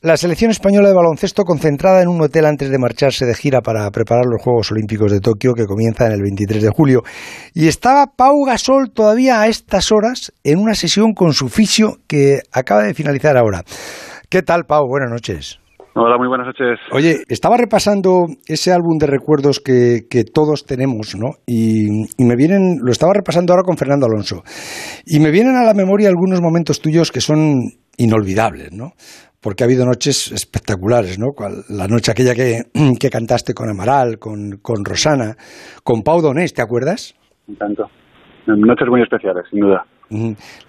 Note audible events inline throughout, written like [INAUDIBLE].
La selección española de baloncesto concentrada en un hotel antes de marcharse de gira para preparar los Juegos Olímpicos de Tokio que comienzan el 23 de julio. Y estaba Pau Gasol todavía a estas horas en una sesión con su fisio que acaba de finalizar ahora. ¿Qué tal, Pau? Buenas noches. Hola, muy buenas noches. Oye, estaba repasando ese álbum de recuerdos que, todos tenemos, ¿no? Y, y, me vienen, lo estaba repasando ahora con Fernando Alonso. Y me vienen a la memoria algunos momentos tuyos que son inolvidables, ¿no? Porque ha habido noches espectaculares, ¿no? La noche aquella que, [CLEARS THROAT] que cantaste con Amaral, con, con, Rosana, con Pau Donés, ¿te acuerdas? Tanto. Noches muy especiales, sin duda.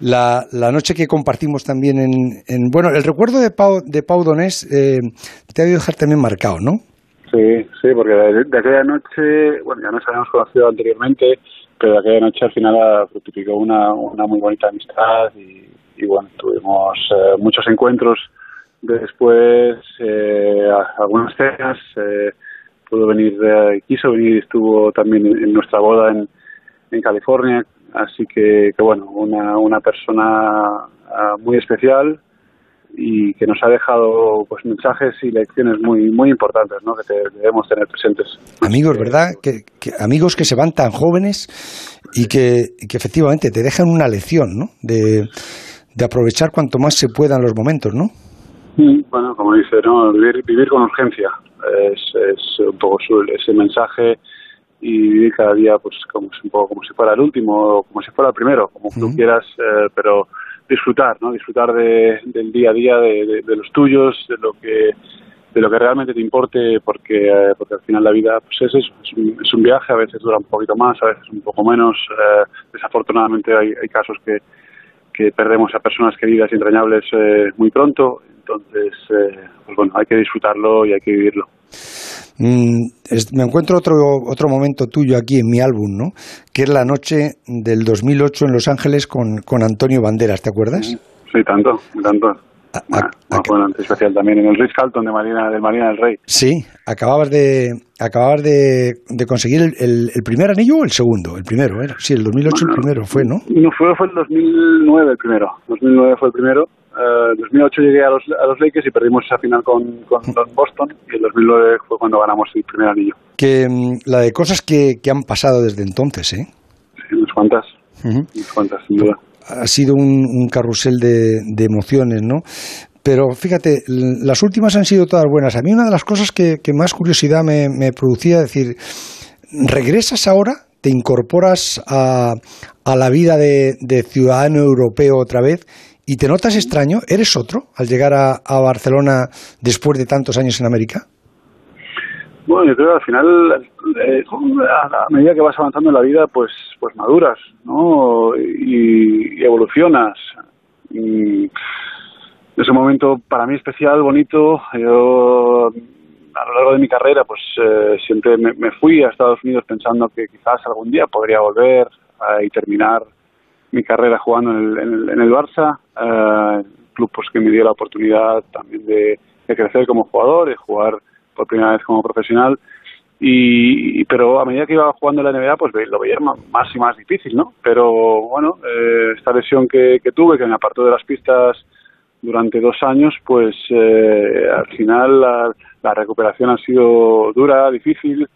La, la noche que compartimos también en, en, Bueno, el recuerdo de Pau, de Pau Donés eh, te ha debido dejar también marcado, ¿no? Sí, sí, porque de, aquella noche, bueno, ya nos habíamos conocido anteriormente, pero de aquella noche al final fructificó una, una muy bonita amistad y, y bueno, tuvimos eh, muchos encuentros Después, eh, algunas cenas, eh, pudo venir, eh, quiso venir estuvo también en, nuestra boda en, en California. Así que, que bueno, una, una persona ah, muy especial y que nos ha dejado pues mensajes y lecciones muy muy importantes ¿no? que debemos tener presentes amigos verdad que, amigos que se van tan jóvenes y que, que efectivamente te dejan una lección ¿no? de, de aprovechar cuanto más se puedan los momentos no bueno, como dice, ¿no? vivir, vivir con urgencia es, es un poco su, ese mensaje y vivir cada día pues como un poco como si fuera el último o como si fuera el primero, como tú quieras, eh, pero disfrutar, ¿no? Disfrutar de, del día a día, de, de, los tuyos, de lo que de lo que realmente te importe, porque eh, porque al final la vida pues es eso, es un, es un, viaje, a veces dura un poquito más, a veces un poco menos. Eh, desafortunadamente hay, hay casos que que perdemos a personas queridas y entrañables eh, muy pronto. Entonces, eh, pues bueno, hay que disfrutarlo y hay que vivirlo. Mm, me encuentro otro, otro momento tuyo aquí en mi álbum, ¿no? Que es la noche del 2008 en Los Ángeles con, con Antonio Banderas, ¿te acuerdas? Sí, tanto, tanto. A, bueno, especial también en el Ritz Carlton de Marina, del Marina del Rey. Sí, acababas de acababas de, de conseguir el, el, primer anillo o el segundo, el primero, ¿era? Sí, el 2008 el primero fue, ¿no? No fue, fue el 2009 el primero. 2009 fue el primero. En uh, 2008 llegué a los, a los Lakers y perdimos esa final con, con [LAUGHS] Boston y el 2009 fue cuando ganamos el primer anillo. Que mm, la de cosas que, que han pasado desde entonces, ¿eh? Sí, unas cuantas. Unas cuantas, sin duda ha sido un, carrusel de, emociones, ¿no? Pero fíjate, las últimas han sido todas buenas. A mí una de las cosas que, más curiosidad me, producía, es decir, regresas ahora, te incorporas a, a la vida de, ciudadano europeo otra vez y te notas extraño, ¿eres otro al llegar a, Barcelona después de tantos años en América? Bueno, yo creo que al final, eh, a medida que vas avanzando en la vida, pues, pues maduras, ¿no? Y, evolucionas. Y ese momento para mí especial, bonito. Yo a lo largo de mi carrera, pues eh, siempre me, fui a Estados Unidos pensando que quizás algún día podría volver y terminar mi carrera jugando en el, en el, Barça, eh, club pues que me dio la oportunidad también de, de crecer como jugador, y jugar por primera vez como profesional. Y, pero a medida que iba jugando en la NBA, pues lo veía más y más difícil, ¿no? Pero bueno, eh, esta lesión que, tuve, que me apartó de las pistas durante dos años, pues eh, al final la, la, recuperación ha sido dura, difícil,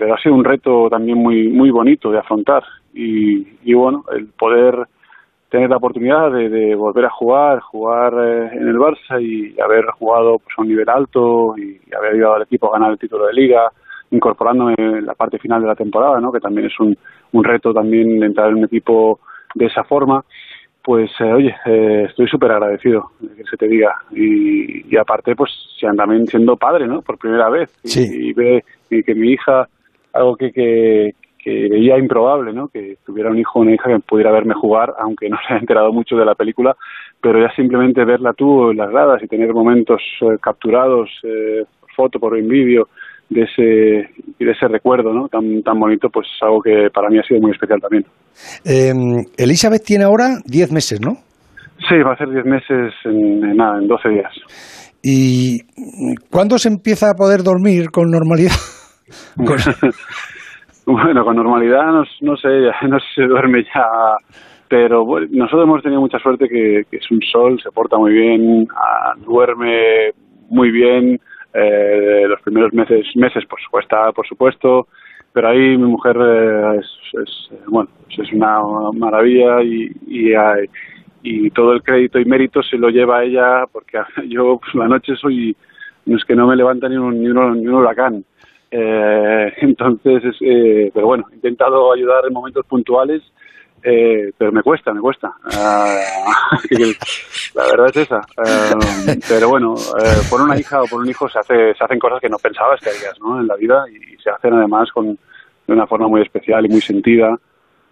pero ha sido un reto también muy muy bonito de afrontar. Y, y bueno, el poder tener la oportunidad de, volver a jugar, jugar eh, en el Barça y haber jugado pues, a un nivel alto y haber ayudado al equipo a ganar el título de liga, incorporándome en la parte final de la temporada, ¿no? que también es un, un reto también entrar en un equipo de esa forma, pues eh, oye, eh, estoy súper agradecido que se te diga. Y, y aparte, pues también siendo padre, ¿no? Por primera vez. Y, ve que mi hija, algo que, que, que veía improbable, ¿no? Que tuviera un hijo o una hija que pudiera verme jugar, aunque no se haya enterado mucho de la película, pero ya simplemente verla tú en las gradas y tener momentos eh, capturados eh, por foto, por en vídeo, de ese, de ese recuerdo ¿no? tan, tan bonito, pues es algo que para mí ha sido muy especial también. Eh, Elizabeth tiene ahora 10 meses, ¿no? Sí, va a ser 10 meses en, nada, en 12 días. ¿Y cuándo se empieza a poder dormir con normalidad? [LAUGHS] [LAUGHS] Bueno, con normalidad no, no sé, [LAUGHS] no se duerme ya, pero nosotros hemos tenido mucha suerte que, es un sol, se porta muy bien, ah, duerme muy bien. Eh, los primeros meses, meses, pues cuesta, por supuesto, pero ahí mi mujer es, es, bueno, es una maravilla y, y, y, todo el crédito y mérito se lo lleva ella porque [LAUGHS] yo pues, la noche soy, no es que no me levanta ni un, ni un, ni un huracán. Eh, [LAUGHS] entonces, eh, pero bueno, he intentado ayudar en momentos puntuales eh, pero me cuesta, me cuesta. Ah, [LAUGHS] la verdad es esa. Eh, pero bueno, eh, por una hija o por un hijo se, hace, se hacen cosas que no pensabas que harías ¿no? en la vida y se hacen además con, de una forma muy especial y muy sentida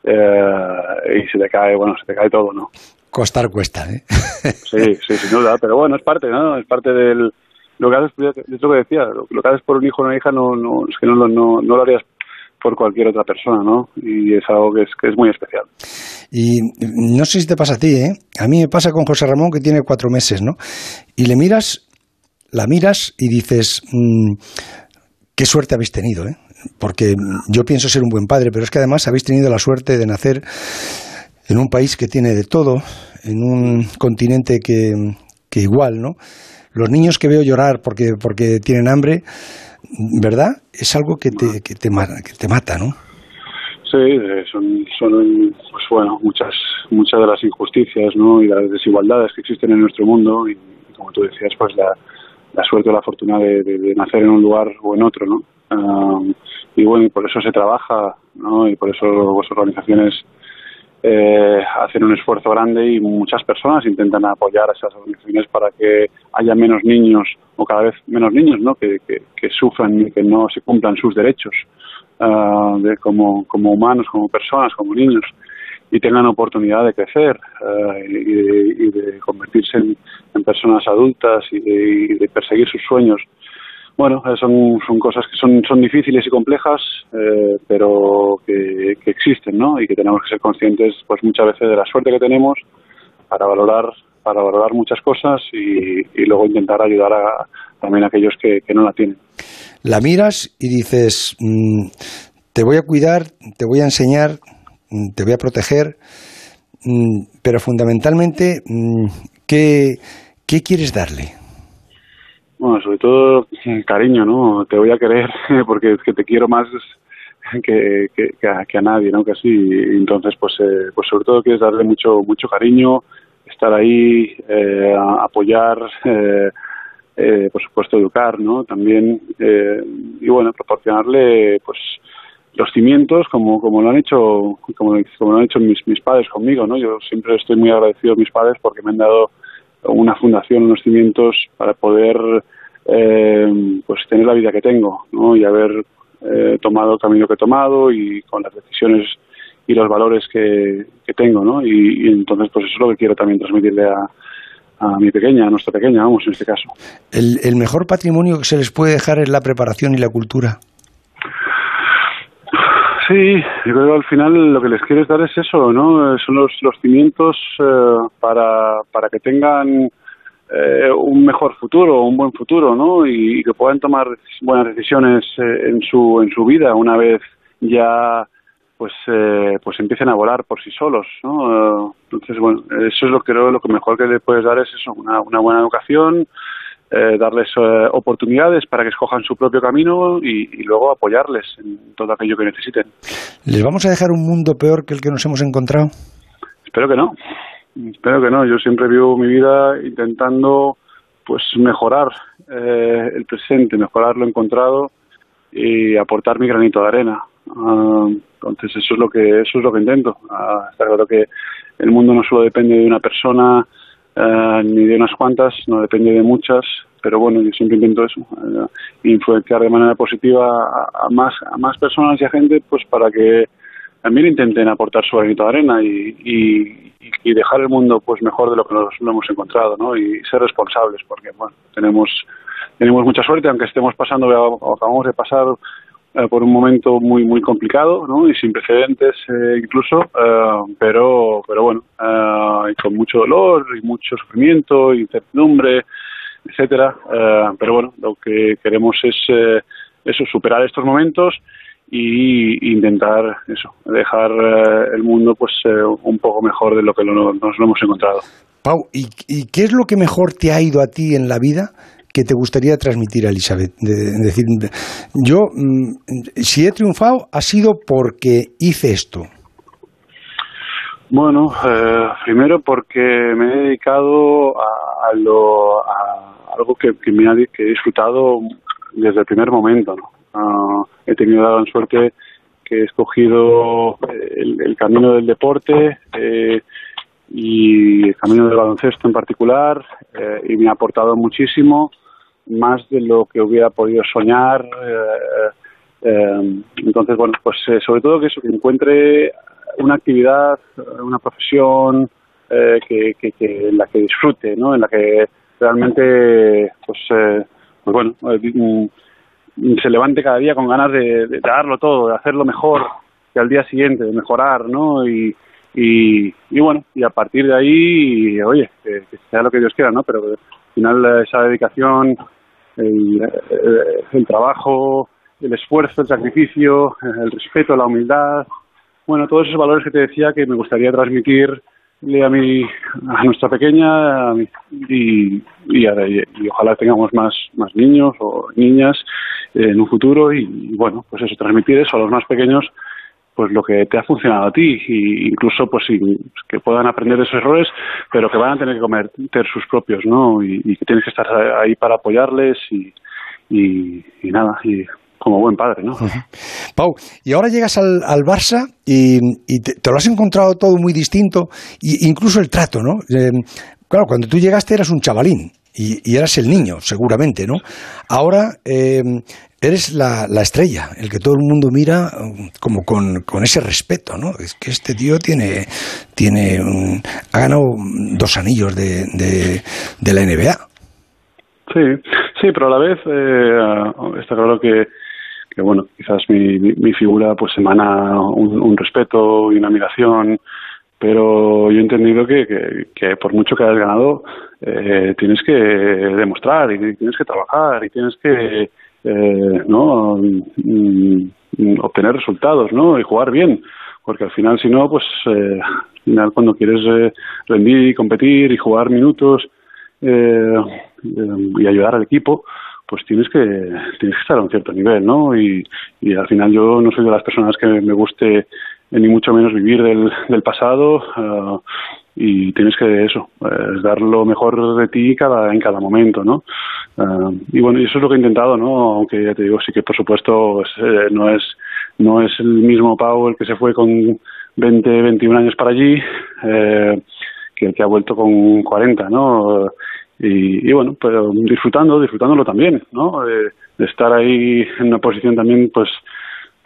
y se te cae, bueno, se te cae todo, ¿no? Costar cuesta, ¿eh? Sí, sí, sin duda, pero bueno, es parte, ¿no? Es parte del... Lo que haces, es lo que decía, lo, que haces por un hijo o una hija no, no, es que no, no, no lo harías por cualquier otra persona, ¿no? Y es algo que es, que es muy especial. Y no sé si te pasa a ti, ¿eh? A mí me pasa con José Ramón que tiene cuatro meses, ¿no? Y le miras, la miras y dices, mmm, qué suerte habéis tenido, ¿eh? Porque yo pienso ser un buen padre, pero es que además habéis tenido la suerte de nacer en un país que tiene de todo, en un continente que, que igual, ¿no? Los niños que veo llorar porque, porque tienen hambre, ¿verdad? Es algo que te, que te, que te mata, ¿no? Sí, eh, son, son pues bueno, muchas, muchas de las injusticias ¿no? y las desigualdades que existen en nuestro mundo y, como tú decías, pues la, la suerte o la fortuna de, de, nacer en un lugar o en otro, ¿no? Um, y bueno, y por eso se trabaja, ¿no? Y por eso vuestras organizaciones eh, hacen un esfuerzo grande y muchas personas intentan apoyar a esas organizaciones para que haya menos niños o cada vez menos niños ¿no? que, que, sufran y que no se cumplan sus derechos uh, de, como, como humanos, como personas, como niños y tengan oportunidad de crecer uh, y, de, y, de, convertirse en, en personas adultas y de, y de perseguir sus sueños bueno, eh, son, cosas que son, difíciles y complejas, eh, pero que, existen, ¿no? Y que tenemos que ser conscientes, pues muchas veces de la suerte que tenemos para valorar, para valorar muchas cosas y, luego intentar ayudar a, también a aquellos que, que, no la tienen. La miras y dices, mmm, te voy a cuidar, te voy a enseñar, mm, te voy a proteger, mmm, pero fundamentalmente, ¿qué, ¿qué quieres darle? Bueno, sobre todo cariño, ¿no? Te voy a querer [LAUGHS] porque es que te quiero más que, que, que, a, que a nadie, ¿no? Casi. Entonces, pues, eh, pues sobre todo quieres darle mucho, mucho cariño, estar ahí, eh, apoyar, eh, eh, por supuesto educar, ¿no? También, eh, y bueno, proporcionarle, pues, los cimientos como, como lo han hecho, como, como lo han hecho mis, mis padres conmigo, ¿no? Yo siempre estoy muy agradecido a mis padres porque me han dado una fundación, unos cimientos para poder eh, pues tener la vida que tengo y haber eh, tomado el camino que he tomado y con las decisiones y los valores que, que tengo ¿no? Y, y, entonces pues eso es lo que quiero también transmitirle a, a mi pequeña, a nuestra pequeña, vamos, en este caso. El, el mejor patrimonio que se les puede dejar es la preparación y la cultura. Sí, yo creo que al final lo que les quieres dar es eso, ¿no? Son los, los cimientos eh, para, para que tengan eh, un mejor futuro, un buen futuro, ¿no? Y, que puedan tomar buenas decisiones eh, en su en su vida una vez ya pues eh, pues empiecen a volar por sí solos, ¿no? Entonces, bueno, eso es lo que creo lo que mejor que le puedes dar es eso, una, una buena educación, eh, darles eh, oportunidades para que escojan su propio camino y, y, luego apoyarles en todo aquello que necesiten. ¿Les vamos a dejar un mundo peor que el que nos hemos encontrado? Espero que no. Espero que no. Yo siempre vivo mi vida intentando pues mejorar eh, el presente, mejorar lo encontrado y aportar mi granito de arena. Uh, entonces eso es lo que eso es lo que intento. Uh, está claro que el mundo no solo depende de una persona Uh, ni de unas cuantas, no depende de muchas, pero bueno, yo siempre intento eso, uh, influenciar de manera positiva a, a, más a más personas y a gente, pues para que también intenten aportar su granito de arena y, y, y, dejar el mundo pues mejor de lo que nos lo hemos encontrado, ¿no? Y ser responsables, porque bueno, tenemos tenemos mucha suerte, aunque estemos pasando, acabamos de pasar eh, por un momento muy muy complicado y sin precedentes eh, incluso eh, pero pero bueno eh, con mucho dolor y mucho sufrimiento incertidumbre etcétera. Eh, pero bueno lo que queremos es eh, eso superar estos momentos y intentar eso dejar el mundo pues un poco mejor de lo que lo, nos lo hemos encontrado. Pau ¿y, y qué es lo que mejor te ha ido a ti en la vida que te gustaría transmitir a Elizabeth? decir, yo, mm, si he triunfado, ha sido porque hice esto. Bueno, eh, primero porque me he dedicado a, lo, a algo que, me ha, que he disfrutado desde el primer momento. ¿no? Ah, he tenido la gran suerte que he escogido el, camino del deporte eh, y el camino del baloncesto en particular eh, y me ha aportado muchísimo, más de lo que hubiera podido soñar. entonces, bueno, pues sobre todo que, eso, que encuentre una actividad, una profesión eh, que, que, en la que disfrute, ¿no? En la que realmente, pues, eh, pues bueno, eh, se levante cada día con ganas de, darlo todo, de hacerlo mejor que al día siguiente, de mejorar, ¿no? Y, y, y bueno, y a partir de ahí, oye, que, sea lo que Dios quiera, ¿no? Pero al final esa dedicación, el, el trabajo, el esfuerzo, el sacrificio, el respeto, la humildad, bueno, todos esos valores que te decía que me gustaría transmitirle a mi, a nuestra pequeña y, y, ojalá tengamos más, más niños o niñas en un futuro y, bueno, pues eso, transmitir eso a los más pequeños pues lo que te ha funcionado a ti y incluso pues que puedan aprender de esos errores pero que van a tener que cometer sus propios no y, que tienes que estar ahí para apoyarles y, y, y nada y como buen padre, ¿no? Pau, y ahora llegas al, al Barça y, te, lo has encontrado todo muy distinto, y, incluso el trato, ¿no? Eh, claro, cuando tú llegaste eras un chavalín y, eras el niño, seguramente, ¿no? Ahora eh, eres la, estrella, el que todo el mundo mira um, como con, ese respeto, ¿no? Es que este tío tiene, tiene ha ganado dos anillos de, de, la NBA. Sí, sí, pero a la vez eh, está claro que bueno, quizás mi, mi, figura pues emana un, un, respeto y una admiración, pero yo he entendido que, que, por mucho que hayas ganado, eh, tienes que demostrar y tienes que trabajar y tienes que eh, no mm, obtener resultados no y jugar bien. Porque al final si no pues eh, al final cuando quieres eh, rendir y competir y jugar minutos eh, y ayudar al equipo pues tienes que tienes que estar a un cierto nivel, ¿no? Y al final yo no soy de las personas que me guste ni mucho menos vivir del, del pasado uh, y tienes que eso eh, dar lo mejor de ti cada en cada momento no uh, y bueno eso es lo que he intentado no aunque ya te digo sí que por supuesto pues, eh, no es no es el mismo Pau el que se fue con 20 21 años para allí eh, que el que ha vuelto con 40 no y, bueno, pero disfrutando, disfrutándolo también, ¿no? De, estar ahí en una posición también, pues,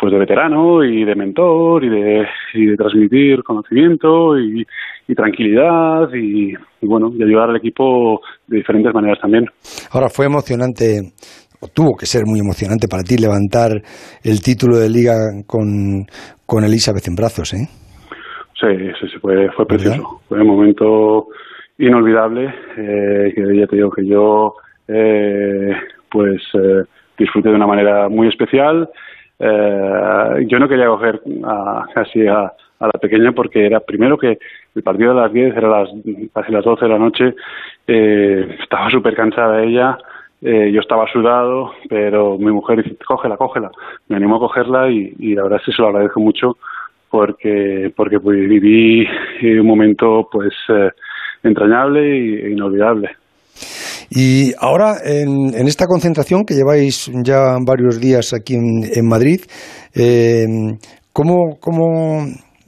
pues de veterano y de mentor y de, y de transmitir conocimiento y, y tranquilidad y, y, bueno, y ayudar al equipo de diferentes maneras también. Ahora fue emocionante o tuvo que ser muy emocionante para ti levantar el título de liga con, con Elizabeth en brazos, ¿eh? Sí, sí, sí fue, fue precioso. Fue un momento inolvidable, eh, que ya te digo que yo eh, pues eh, disfruté de una manera muy especial. Eh, yo no quería coger a, casi a, a, la pequeña porque era primero que el partido de las 10 era las, casi las 12 de la noche, eh, estaba súper cansada ella, eh, yo estaba sudado, pero mi mujer dice, cógela, cógela. Me animó a cogerla y, y la verdad es se lo agradezco mucho porque porque pues, viví un momento pues entrañable e inolvidable. Y ahora, en, en, esta concentración que lleváis ya varios días aquí en, en Madrid, eh, ¿cómo, cómo,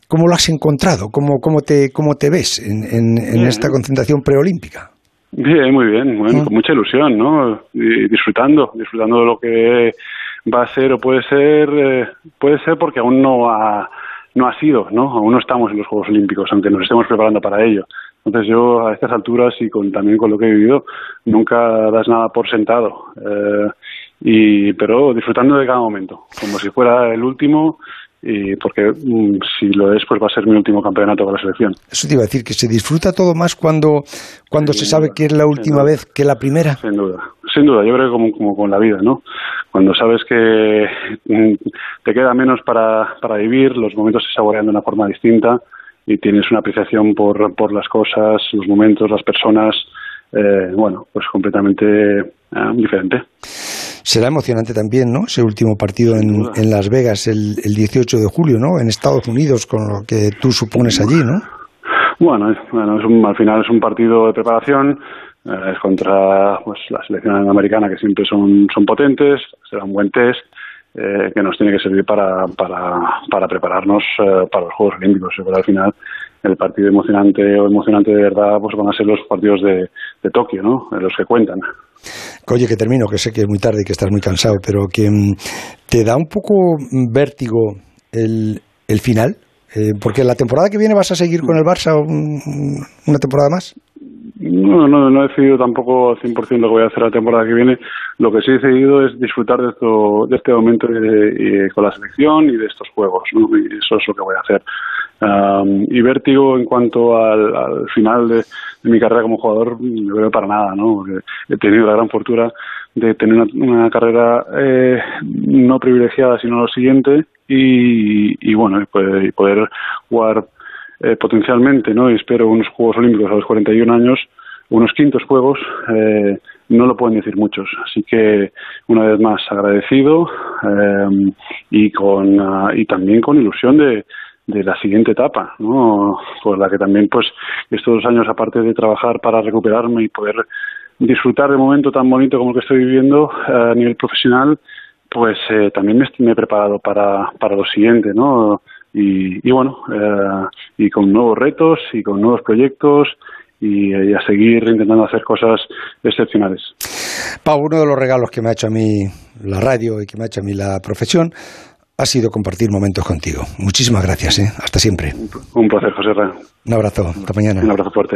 cómo, lo has encontrado? ¿Cómo, cómo, te, cómo te ves en, en esta concentración preolímpica? Bien, muy bien, bueno, ah. con mucha ilusión, ¿no? Y disfrutando, disfrutando de lo que va a ser o puede ser, eh, puede ser porque aún no ha, no ha sido, ¿no? Aún no estamos en los Juegos Olímpicos, aunque nos estemos preparando para ello. Entonces yo a estas alturas y con, también con lo que he vivido, nunca das nada por sentado. Eh, y, pero disfrutando de cada momento, como si fuera el último y porque mm, si lo es pues va a ser mi último campeonato con la selección. Eso te iba a decir que se disfruta todo más cuando cuando se sabe que es la última vez que la primera. Sin duda, sin duda. Yo creo que como, como con la vida, ¿no? Cuando sabes que mm, te queda menos para para vivir, los momentos se saborean de una forma distinta y tienes una apreciación por, por las cosas, los momentos, las personas, eh, bueno, pues completamente diferente. Será emocionante también, ¿no? Ese último partido en, en, Las Vegas el, el 18 de julio, ¿no? En Estados Unidos, con lo que tú supones allí, ¿no? Bueno, bueno es un, al final es un partido de preparación, eh, es contra pues, la selección americana que siempre son, son potentes, será un buen test eh, que nos tiene que servir para, para, para prepararnos eh, para los Juegos Olímpicos. Pero al final el partido emocionante o emocionante de verdad pues van a ser los partidos de, de Tokio, ¿no? Los que cuentan. Oye, que termino, que sé que es muy tarde y que estás muy cansado, pero que mm, te da un poco vértigo el, el final, eh, porque la temporada que viene vas a seguir con el Barça una temporada más. No, no, no he decidido tampoco al 100% lo que voy a hacer la temporada que viene. Lo que sí he decidido es disfrutar de, esto, de este momento con la selección y de estos juegos, ¿no? Y eso es lo que voy a hacer. y vértigo en cuanto al, final de, mi carrera como jugador, no veo para nada, ¿no? He tenido la gran fortuna de tener una, carrera eh, no privilegiada, sino lo siguiente, y, y bueno, y poder jugar eh, potencialmente, ¿no? Y espero unos Juegos Olímpicos a los 41 años, unos quintos Juegos, eh, no lo pueden decir muchos. Así que, una vez más, agradecido eh, y, con, uh, y también con ilusión de, de la siguiente etapa, ¿no? Por la que también, pues, estos dos años, aparte de trabajar para recuperarme y poder disfrutar de un momento tan bonito como el que estoy viviendo a nivel profesional, pues eh, también me, me, he preparado para, para lo siguiente, ¿no? y, y bueno, eh, y con nuevos retos y con nuevos proyectos y, y, a seguir intentando hacer cosas excepcionales. Pau, uno de los regalos que me ha hecho a mí la radio y que me ha hecho a mí la profesión ha sido compartir momentos contigo. Muchísimas gracias, ¿eh? hasta siempre. Un placer, José Ra. Un abrazo, hasta mañana. Un abrazo fuerte.